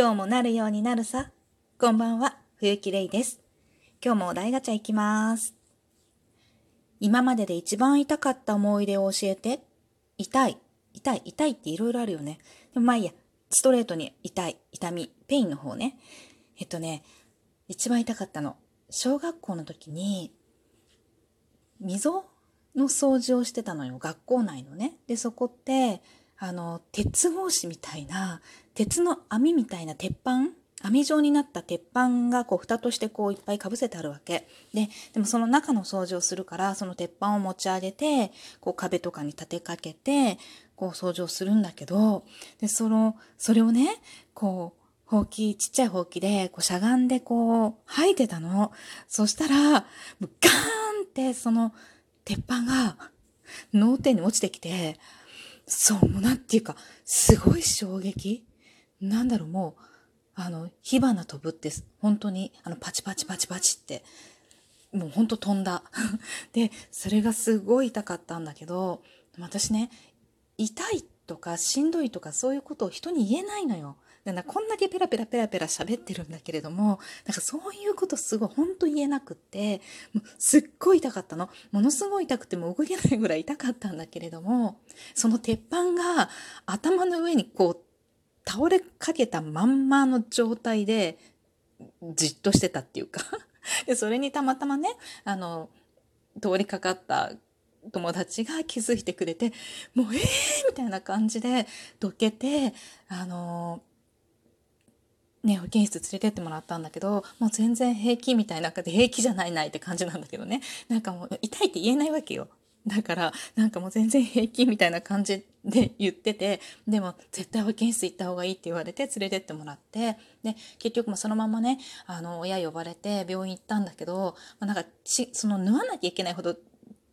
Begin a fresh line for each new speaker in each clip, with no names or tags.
今日もなるようになるさ。こんばんは、冬木れいです。今日もお題ガチャいきます。今までで一番痛かった思い出を教えて。痛い、痛い、痛いっていろいろあるよね。でもまあいいや、ストレートに痛い、痛み、 pain の方ね。えっとね、一番痛かったの。小学校の時に、溝の掃除をしてたのよ。学校内のね。で、そこって、あの、鉄格子みたいな、鉄の網みたいな鉄板網状になった鉄板がこう蓋としてこういっぱいかぶせてあるわけ。で、でもその中の掃除をするから、その鉄板を持ち上げて、こう壁とかに立てかけて、こう掃除をするんだけど、で、その、それをね、こう、ほうき、ちっちゃいほうきで、こうしゃがんでこう、吐いてたの。そしたら、ガーンってその鉄板が脳天に落ちてきて、そう、もうなんていうか、すごい衝撃なんだろう、もう、あの、火花飛ぶって、本当に、あの、パチパチパチパチって、もう本当飛んだ。で、それがすごい痛かったんだけど、私ね、痛いとかしんどいとかそういうことを人に言えないのよ。だからこんだけペラペラペラペラ喋ってるんだけれども、なんかそういうことすごい本当言えなくって、もうすっごい痛かったの。ものすごい痛くても動けないぐらい痛かったんだけれども、その鉄板が頭の上にこう倒れかけたまんまの状態でじっとしてたっていうか でそれにたまたまねあの通りかかった友達が気づいてくれてもうえーみたいな感じでどけてあのね、保健室連れてってもらったんだけどもう全然平気みたいな感じで平気じゃないないって感じなんだけどね。なんかもう痛いって言えないわけよ。だからなんかもう全然平気みたいな感じで言っててでも絶対保健室行った方がいいって言われて連れてってもらって。で結局もそのままねあの親呼ばれて病院行ったんだけど、まあ、なんかちその縫わなきゃいけないほど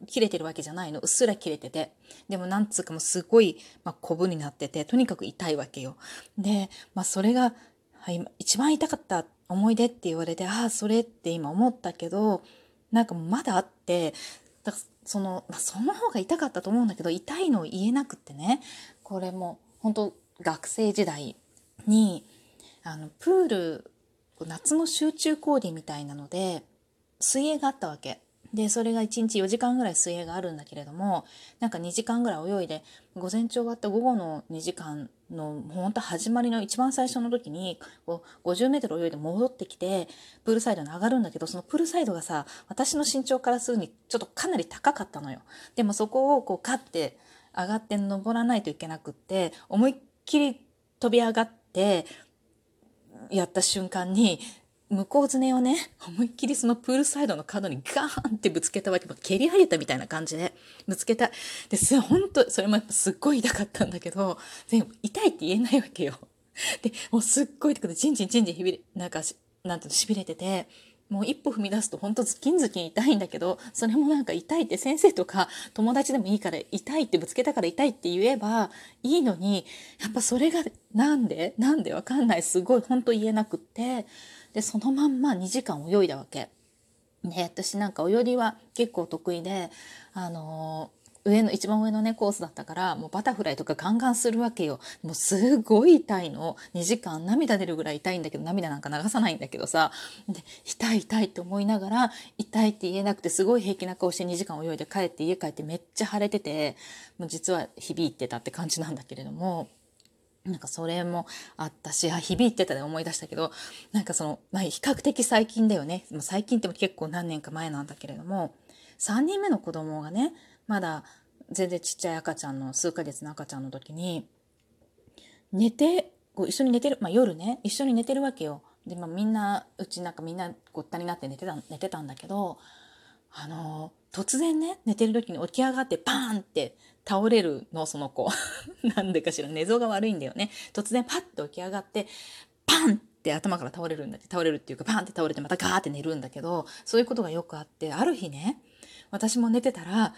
切れてるわけじゃないの。うっすら切れてて。でもなんつうかもうすごい、まあ、コブになっててとにかく痛いわけよ。で、まあ、それが、はい、一番痛かった思い出って言われてああそれって今思ったけどなんかまだあってだからその、まあ、その方が痛かったと思うんだけど痛いのを言えなくってねこれも本当学生時代にあのプール夏の集中講義みたいなので水泳があったわけ。でそれが1日4時間ぐらい水泳があるんだけれどもなんか2時間ぐらい泳いで午前中終わって午後の2時間の本当始まりの一番最初の時にこう50メートル泳いで戻ってきてプールサイドに上がるんだけどそのプールサイドがさ私の身長からするにちょっとかなり高かったのよ。でもそこをこうカッて上がって登らないといけなくって思いっきり飛び上がってやった瞬間に向こうずねをね思いっきりそのプールサイドの角にガーンってぶつけたわけ。蹴り上げたみたいな感じで。ぶつけた。です本当それもすっごい痛かったんだけどでも痛いって言えないわけよ。でもうすっごい痛くてチンチンチンチンひびれなんかなんていうの痺れてて。もう一歩踏み出すと本当ズキンズキン痛いんだけどそれもなんか痛いって先生とか友達でもいいから痛いってぶつけたから痛いって言えばいいのにやっぱそれがなんでなんでわかんないすごい本当言えなくってでそのまんま2時間泳いだわけ。で私なんか泳ぎは結構得意であのー上の一番上のねコースだったからもうバタフライとかガンガンするわけよもうすごい痛いの2時間涙出るぐらい痛いんだけど涙なんか流さないんだけどさで痛い痛いって思いながら痛いって言えなくてすごい平気な顔して2時間泳いで帰って家帰ってめっちゃ腫れててもう実は響いてたって感じなんだけれども。なんかそれもあったし、あ、響いてたで思い出したけど、なんかその、まあ比較的最近だよね。最近っても結構何年か前なんだけれども、3人目の子供がね、まだ全然ちっちゃい赤ちゃんの数ヶ月の赤ちゃんの時に寝てこう一緒に寝てる、まあ、夜ね一緒に寝てるわけよ。で、まあ、みんなうちなんかみんなごったになって寝てた寝てたんだけどあの突然ね寝てる時に起き上がってパーンって倒れるのその子。なんでかしら。寝相が悪いんだよね。突然パッと起き上がってパンって頭から倒れるんだって。倒れるっていうかパンって倒れてまたガーって寝るんだけどそういうことがよくあってある日ね私も寝てたら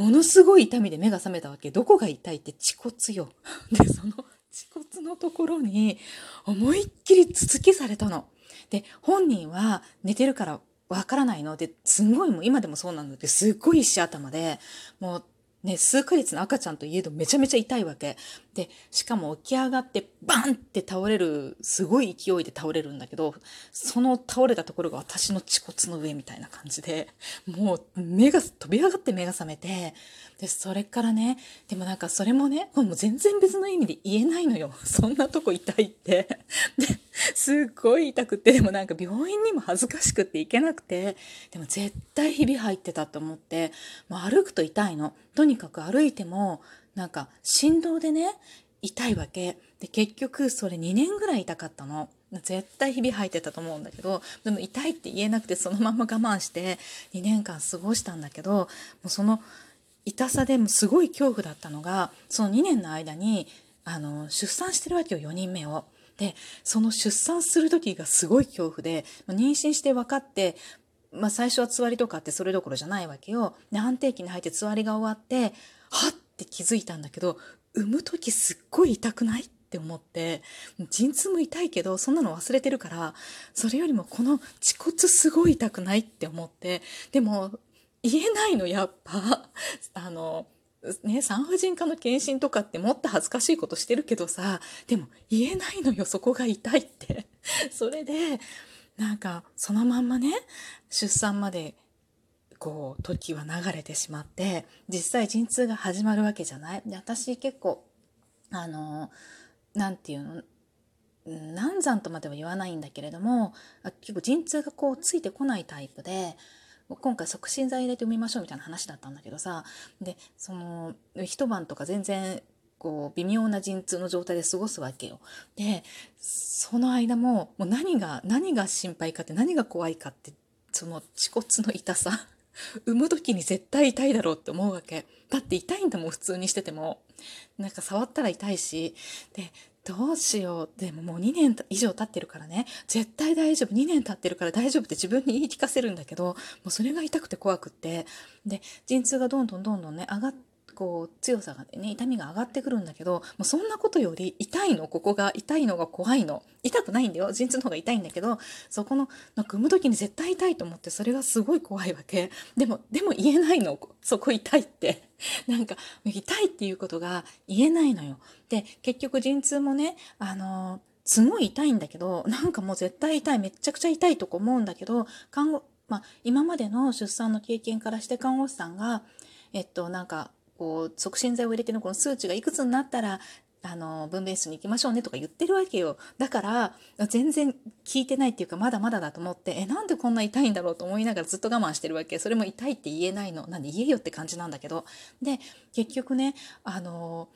ものすごい痛みで目が覚めたわけ。どこが痛いって恥骨よ。でその恥骨のところに思いっきり続きされたの。で本人は寝てるからわからないの。ですごいもう今でもそうなんだけどすっごい石頭でもうね、数ヶ月の赤ちゃんといえどめちゃめちゃ痛いわけ。で、しかも起き上がってバンって倒れる、すごい勢いで倒れるんだけど、その倒れたところが私の恥骨の上みたいな感じで、もう目が、飛び上がって目が覚めて、で、それからね、でもなんかそれもね、も全然別の意味で言えないのよ。そんなとこ痛いって。で、すっごい痛くって、でもなんか病院にも恥ずかしくって行けなくて、でも絶対ひび入ってたと思って、もう歩くと痛いの。とにかく歩いても、なんか振動でね、痛いわけ。で、結局それ2年ぐらい痛かったの。絶対ひび入ってたと思うんだけど、でも痛いって言えなくてそのまま我慢して2年間過ごしたんだけど、もうその痛さでもすごい恐怖だったのが、その2年の間に、あの、出産してるわけよ、4人目を。で、その出産する時がすごい恐怖で、妊娠して分かって、まあ最初はつわりとかってそれどころじゃないわけよ。で、安定期に入ってつわりが終わって、はって気づいたんだけど、産む時すっごい痛くないって思って、陣痛も痛いけど、そんなの忘れてるから、それよりもこの恥骨すごい痛くないって思って、でも、言えないの、やっぱ。あの、ね、産婦人科の検診とかってもっと恥ずかしいことしてるけどさ、でも言えないのよ、そこが痛いって。それで、なんか、そのまんまね、出産まで、こう、時は流れてしまって、実際陣痛が始まるわけじゃないで、私結構、あの、なんていうの、難産とまでは言わないんだけれども、結構陣痛がこうついてこないタイプで、今回促進剤入れて産みましょうみたいな話だったんだけどさでその一晩とか全然こう微妙な陣痛の状態で過ごすわけよ。でその間ももう何が何が心配かって何が怖いかってその恥骨の痛さ 産む時に絶対痛いだろうって思うわけ。だって痛いんだもん普通にしてても。なんか触ったら痛いし。でどうしよう。でももう2年以上経ってるからね。絶対大丈夫。2年経ってるから大丈夫って自分に言い聞かせるんだけど、もうそれが痛くて怖くって。で、陣痛がどんどんどんどんね、上がって、こう強さがね痛みが上がってくるんだけどもうそんなことより痛いのここが痛いのが怖いの。痛くないんだよ。陣痛の方が痛いんだけどそこのなんか産む時に絶対痛いと思ってそれがすごい怖いわけ。でもでも言えないの。そこ痛いって。なんか痛いっていうことが言えないのよ。で結局陣痛もねあのすごい痛いんだけどなんかもう絶対痛いめっちゃくちゃ痛いとこ思うんだけど看護まあ、今までの出産の経験からして看護師さんがえっとなんかこう促進剤を入れてのこの数値がいくつになったらあの分娩室に行きましょうねとか言ってるわけよ。だから全然聞いてないっていうかまだまだだと思ってえなんでこんな痛いんだろうと思いながらずっと我慢してるわけ？それも痛いって言えないの？なんで言えよって感じなんだけど。で結局ねあの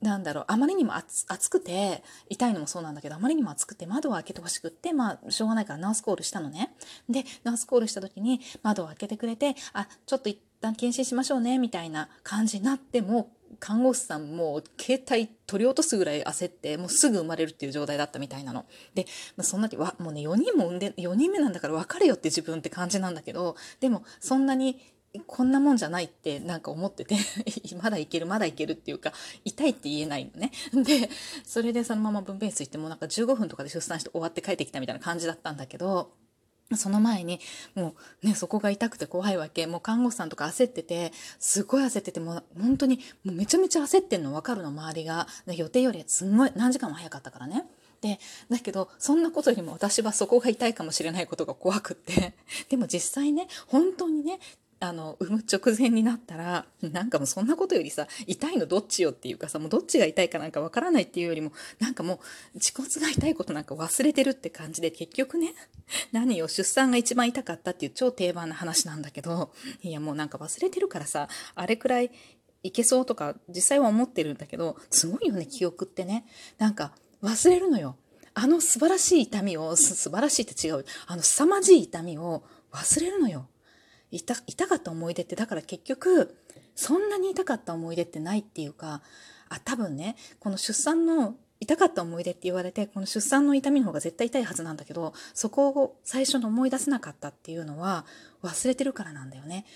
なんだろうあまりにも暑くて痛いのもそうなんだけどあまりにも暑くて窓を開けてほしくってまあしょうがないからナースコールしたのね。でナースコールした時に窓を開けてくれてあちょっと旦検診しましょうねみたいな感じになっても看護師さんも携帯取り落とすぐらい焦ってもうすぐ生まれるっていう状態だったみたいなの。で、まあ、そんなにわもうね4人も産んで4人目なんだから別れよって自分って感じなんだけどでもそんなにこんなもんじゃないってなんか思ってて まだいけるまだいけるっていうか痛いって言えないのねでそれでそのまま分娩室行ってもなんか15分とかで出産して終わって帰ってきたみたいな感じだったんだけどその前に、もうね、そこが痛くて怖いわけ。もう看護師さんとか焦ってて、すごい焦ってて、もう本当に、もうめちゃめちゃ焦ってんの分かるの、周りが。予定よりすんごい、何時間も早かったからね。で、だけど、そんなことよりも私はそこが痛いかもしれないことが怖くって。でも実際ね、本当にね、あの産む直前になったらなんかもうそんなことよりさ痛いのどっちよっていうかさもうどっちが痛いかなんかわからないっていうよりもなんかもう恥骨が痛いことなんか忘れてるって感じで結局ね何を出産が一番痛かったっていう超定番な話なんだけどいやもうなんか忘れてるからさあれくらいいけそうとか実際は思ってるんだけどすごいよね記憶ってね。なんか忘れるのよ。あの素晴らしい痛みを素晴らしいって違う。あの凄まじい痛みを忘れるのよ。痛痛かった思い出ってだから結局そんなに痛かった思い出ってないっていうかあ多分ねこの出産の痛かった思い出って言われてこの出産の痛みの方が絶対痛いはずなんだけどそこを最初に思い出せなかったっていうのは忘れてるからなんだよね。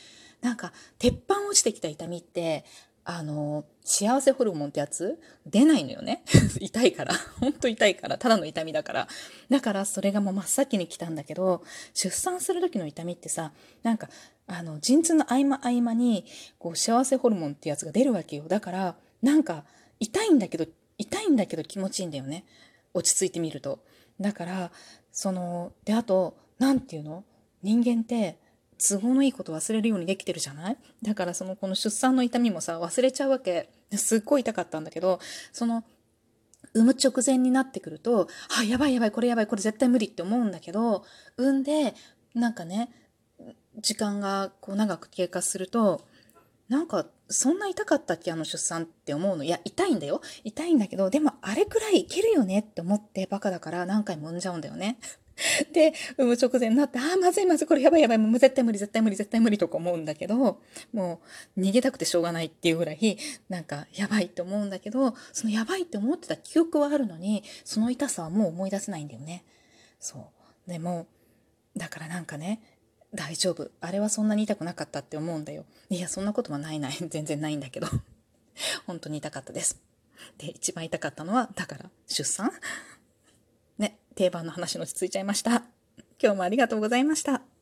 なんか鉄板落ちてきた痛みってあの、幸せホルモンってやつ？出ないのよね。痛いから。ほんと痛いから。ただの痛みだから。だからそれがもう真っ先に来たんだけど、出産する時の痛みってさ、なんか、あの、陣痛の合間合間に、こう、幸せホルモンってやつが出るわけよ。だから、なんか、痛いんだけど、痛いんだけど気持ちいいんだよね。落ち着いてみると。だから、その、で、あと、なんていうの？人間って、都合のいいこと忘れるようにできてるじゃない？だからそのこの出産の痛みもさ忘れちゃうわけ。すっごい痛かったんだけどその産む直前になってくるとあやばいやばいこれやばいこれ絶対無理って思うんだけど産んでなんかね時間がこう長く経過するとなんかそんな痛かったっけあの出産って思うの？いや痛いんだよ。痛いんだけどでもあれくらいいけるよねって思ってバカだから何回も産んじゃうんだよね。で、産む直前になって、ああ、まずいまずい、これやばいやばい、もう絶対無理、絶対無理、絶対無理とか思うんだけど、もう逃げたくてしょうがないっていうぐらい、なんかやばいって思うんだけど、そのやばいって思ってた記憶はあるのに、その痛さはもう思い出せないんだよね。そう。でも、だからなんかね、大丈夫。あれはそんなに痛くなかったって思うんだよ。いや、そんなことはないない。全然ないんだけど。本当に痛かったです。で、一番痛かったのは、だから、出産、定番の話の落ち着いちゃいました。今日もありがとうございました。